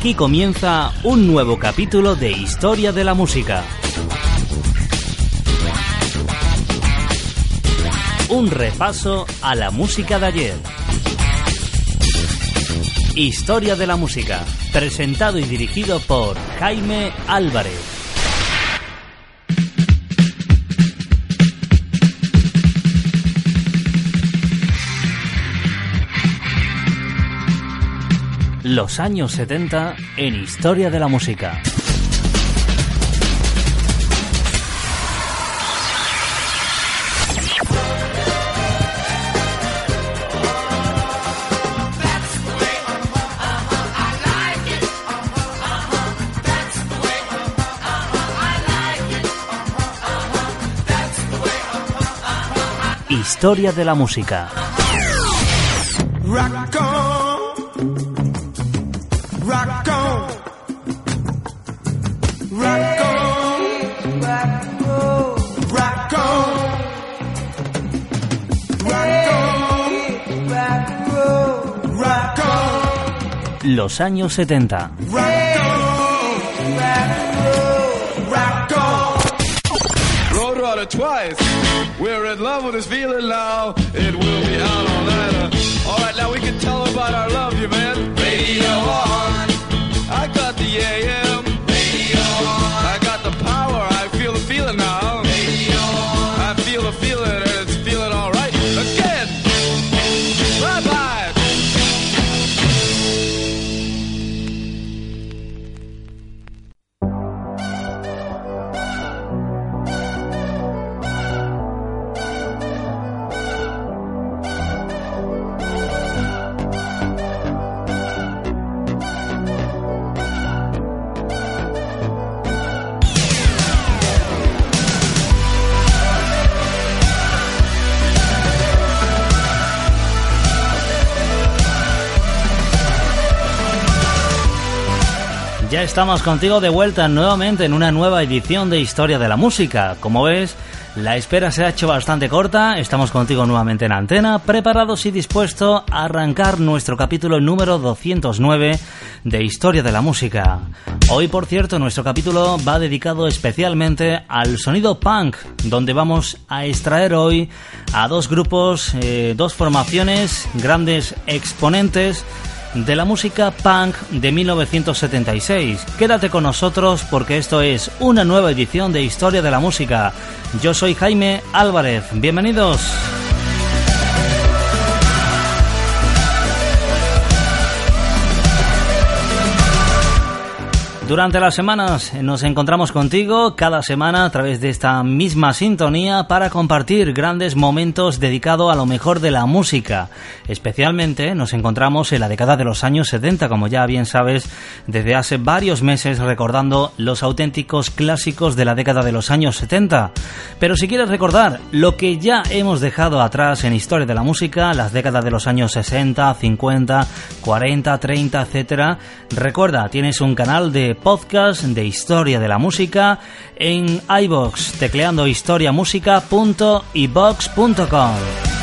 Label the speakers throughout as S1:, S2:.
S1: Aquí comienza un nuevo capítulo de Historia de la Música. Un repaso a la música de ayer. Historia de la Música, presentado y dirigido por Jaime Álvarez. Los años 70 en Historia de la Música. Historia de la música. Los años 70.
S2: Roadrunner twice. We're in love with this feeling now. It will be
S1: Ya estamos contigo de vuelta nuevamente en una nueva edición de Historia de la Música. Como ves, la espera se ha hecho bastante corta, estamos contigo nuevamente en antena, preparados y dispuestos a arrancar nuestro capítulo número 209 de Historia de la Música. Hoy, por cierto, nuestro capítulo va dedicado especialmente al sonido punk, donde vamos a extraer hoy a dos grupos, eh, dos formaciones, grandes exponentes de la música punk de 1976. Quédate con nosotros porque esto es una nueva edición de Historia de la Música. Yo soy Jaime Álvarez. Bienvenidos. Durante las semanas nos encontramos contigo cada semana a través de esta misma sintonía para compartir grandes momentos dedicados a lo mejor de la música. Especialmente nos encontramos en la década de los años 70, como ya bien sabes, desde hace varios meses recordando los auténticos clásicos de la década de los años 70. Pero si quieres recordar lo que ya hemos dejado atrás en historia de la música, las décadas de los años 60, 50, 40, 30, etcétera, recuerda, tienes un canal de podcast de historia de la música en iBox, tecleando historiamusica.ibox.com.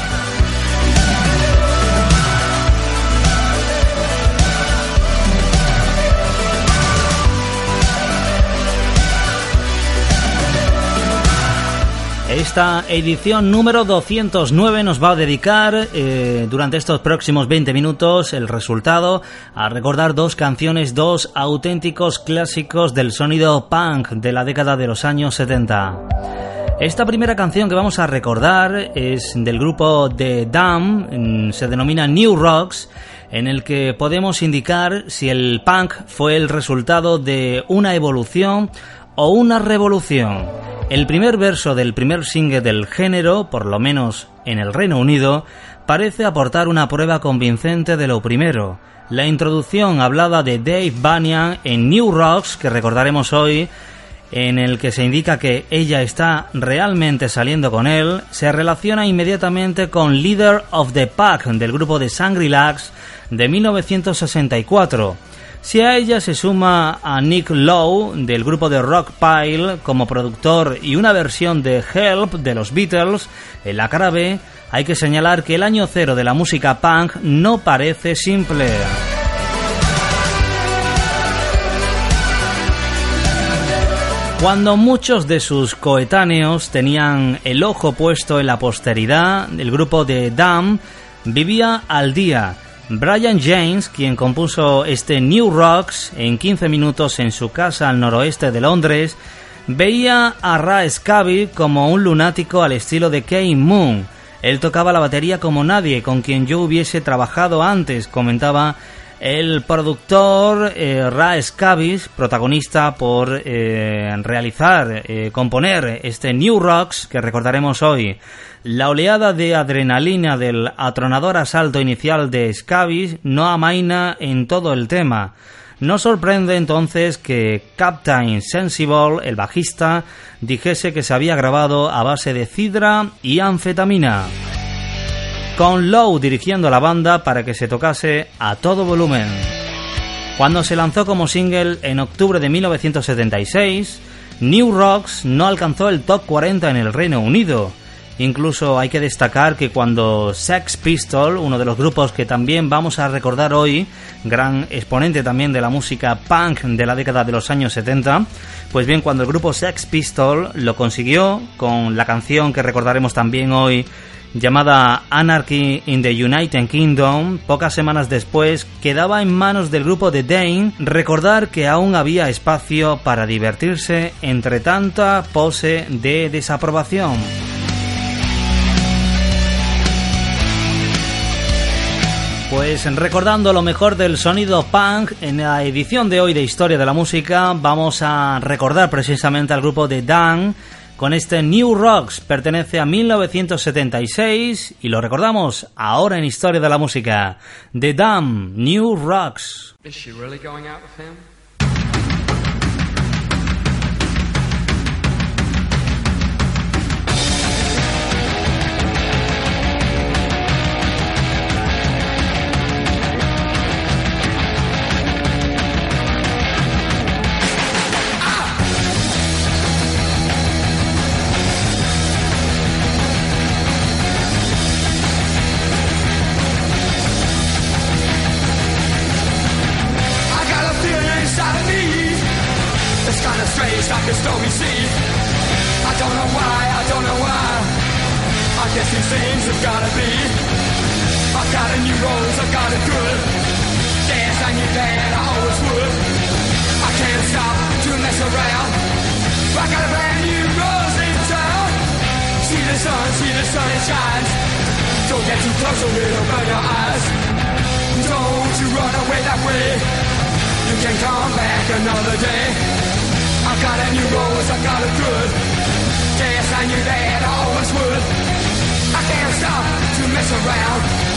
S1: Esta edición número 209 nos va a dedicar eh, durante estos próximos 20 minutos el resultado a recordar dos canciones, dos auténticos clásicos del sonido punk de la década de los años 70. Esta primera canción que vamos a recordar es del grupo The Dam, se denomina New Rocks, en el que podemos indicar si el punk fue el resultado de una evolución o una revolución. El primer verso del primer single del género, por lo menos en el Reino Unido, parece aportar una prueba convincente de lo primero. La introducción hablada de Dave Banyan en New Rocks, que recordaremos hoy, en el que se indica que ella está realmente saliendo con él, se relaciona inmediatamente con Leader of the Pack del grupo de Shangri-Lax de 1964. Si a ella se suma a Nick Lowe del grupo de Rock Pile como productor y una versión de Help de los Beatles, en la cara B hay que señalar que el año cero de la música punk no parece simple. Cuando muchos de sus coetáneos tenían el ojo puesto en la posteridad, el grupo de Dam vivía al día Brian James, quien compuso este New Rocks en 15 minutos en su casa al noroeste de Londres, veía a Ra Scabby como un lunático al estilo de Kane Moon. Él tocaba la batería como nadie, con quien yo hubiese trabajado antes, comentaba el productor eh, Ra Scavis, protagonista por eh, realizar, eh, componer este New Rocks que recordaremos hoy. La oleada de adrenalina del atronador asalto inicial de Scavis no amaina en todo el tema. No sorprende entonces que Captain Sensible, el bajista, dijese que se había grabado a base de cidra y anfetamina con Lowe dirigiendo la banda para que se tocase a todo volumen. Cuando se lanzó como single en octubre de 1976, New Rocks no alcanzó el top 40 en el Reino Unido. Incluso hay que destacar que cuando Sex Pistol, uno de los grupos que también vamos a recordar hoy, gran exponente también de la música punk de la década de los años 70, pues bien, cuando el grupo Sex Pistol lo consiguió con la canción que recordaremos también hoy, llamada Anarchy in the United Kingdom, pocas semanas después quedaba en manos del grupo de Dane recordar que aún había espacio para divertirse entre tanta pose de desaprobación. Pues recordando lo mejor del sonido punk, en la edición de hoy de Historia de la Música vamos a recordar precisamente al grupo de Dan con este New Rocks. Pertenece a 1976 y lo recordamos ahora en Historia de la Música. The Dam, New Rocks.
S3: roads, I got it good. Yes, I knew that I always would. I can't stop to mess around. I got a brand new rose in town. See the sun, see the sun, it shines. Don't get too close or it'll burn your eyes. Don't you run away that way. You can come back another day. I got a new rose, I got it good. Yes, I knew that I always would. I can't stop to mess around.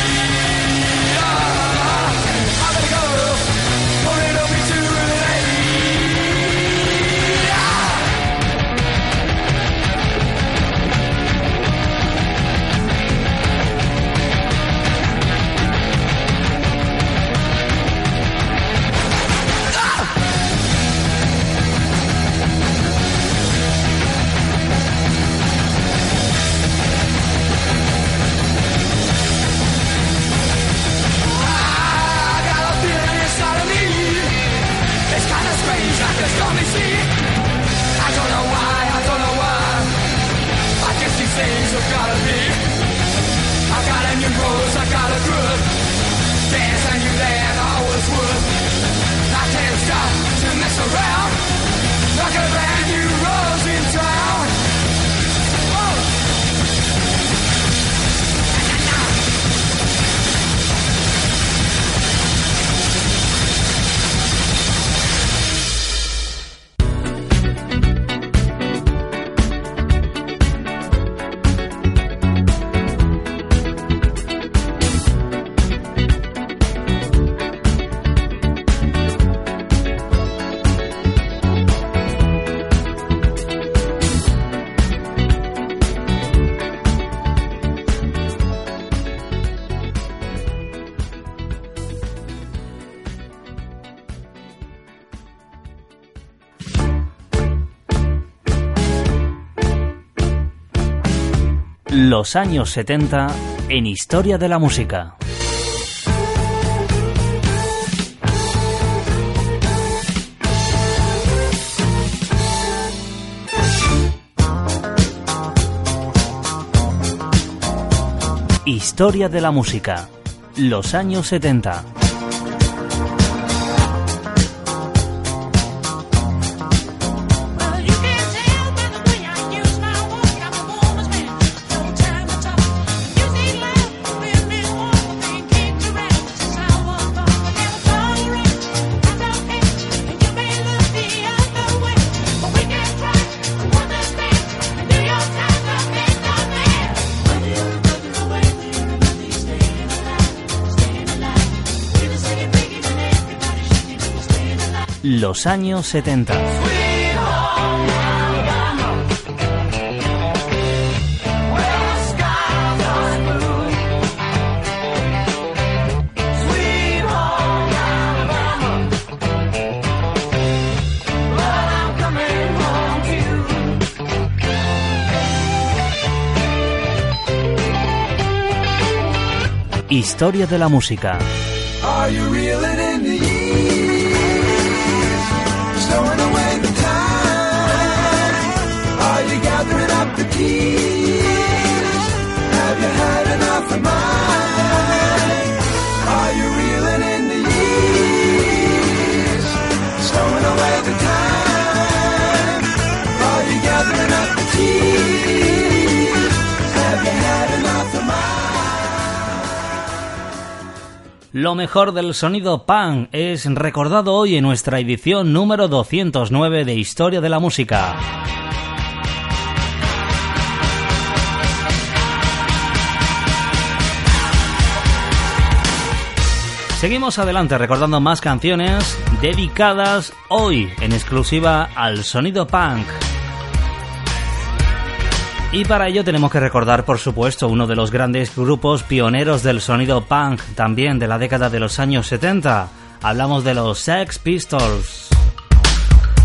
S1: Los años 70 en Historia de la Música. Historia de la Música. Los años 70. Los años 70. Historia de la música. Lo mejor del sonido punk es recordado hoy en nuestra edición número 209 de Historia de la Música. Seguimos adelante recordando más canciones dedicadas hoy en exclusiva al sonido punk. Y para ello tenemos que recordar, por supuesto, uno de los grandes grupos pioneros del sonido punk, también de la década de los años 70. Hablamos de los Sex Pistols.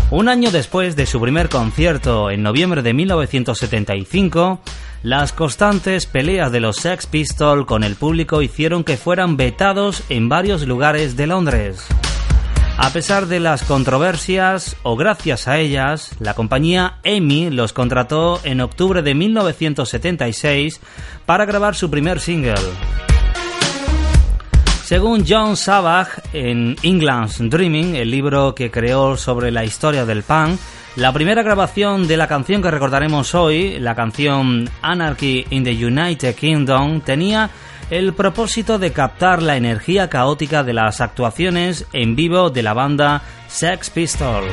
S1: Un año después de su primer concierto, en noviembre de 1975, las constantes peleas de los Sex Pistols con el público hicieron que fueran vetados en varios lugares de Londres. A pesar de las controversias, o gracias a ellas, la compañía EMI los contrató en octubre de 1976 para grabar su primer single. Según John Savage en England's Dreaming, el libro que creó sobre la historia del punk, la primera grabación de la canción que recordaremos hoy, la canción Anarchy in the United Kingdom, tenía el propósito de captar la energía caótica de las actuaciones en vivo de la banda Sex Pistols.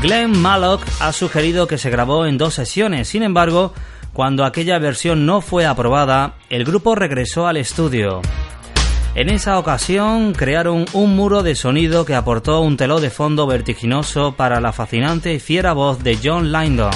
S1: Glenn Mallock ha sugerido que se grabó en dos sesiones, sin embargo, cuando aquella versión no fue aprobada, el grupo regresó al estudio. En esa ocasión crearon un muro de sonido que aportó un telón de fondo vertiginoso para la fascinante y fiera voz de John Lyndon.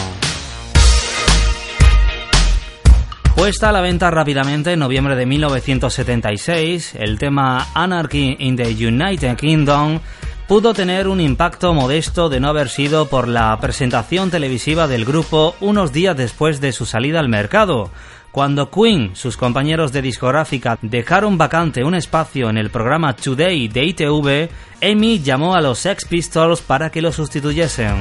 S1: Puesta a la venta rápidamente en noviembre de 1976, el tema Anarchy in the United Kingdom pudo tener un impacto modesto de no haber sido por la presentación televisiva del grupo unos días después de su salida al mercado. Cuando Queen, sus compañeros de discográfica, dejaron vacante un espacio en el programa Today de ITV, Amy llamó a los Sex Pistols para que lo sustituyesen.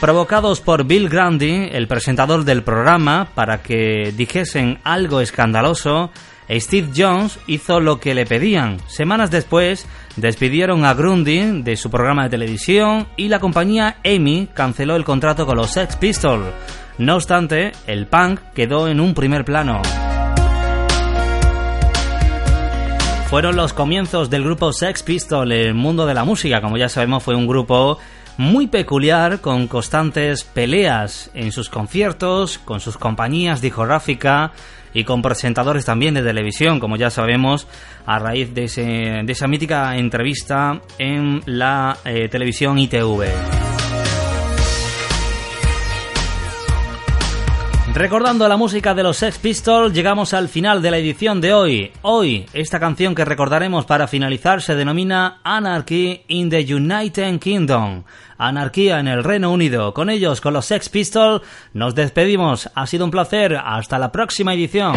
S1: Provocados por Bill Grundy, el presentador del programa, para que dijesen algo escandaloso, Steve Jones hizo lo que le pedían. Semanas después, despidieron a Grundy de su programa de televisión y la compañía Amy canceló el contrato con los Sex Pistols. No obstante, el punk quedó en un primer plano. Fueron los comienzos del grupo Sex Pistols en el mundo de la música. Como ya sabemos, fue un grupo muy peculiar con constantes peleas en sus conciertos, con sus compañías discográficas y con presentadores también de televisión, como ya sabemos, a raíz de, esa mítica entrevista en la eh, televisión ITV. Recordando la música de los Sex Pistols, llegamos al final de la edición de hoy. Hoy, esta canción que recordaremos para finalizar se denomina Anarchy in the United Kingdom. Anarquía en el Reino Unido. Con ellos, con los Sex Pistols, nos despedimos. Ha sido un placer. Hasta la próxima edición.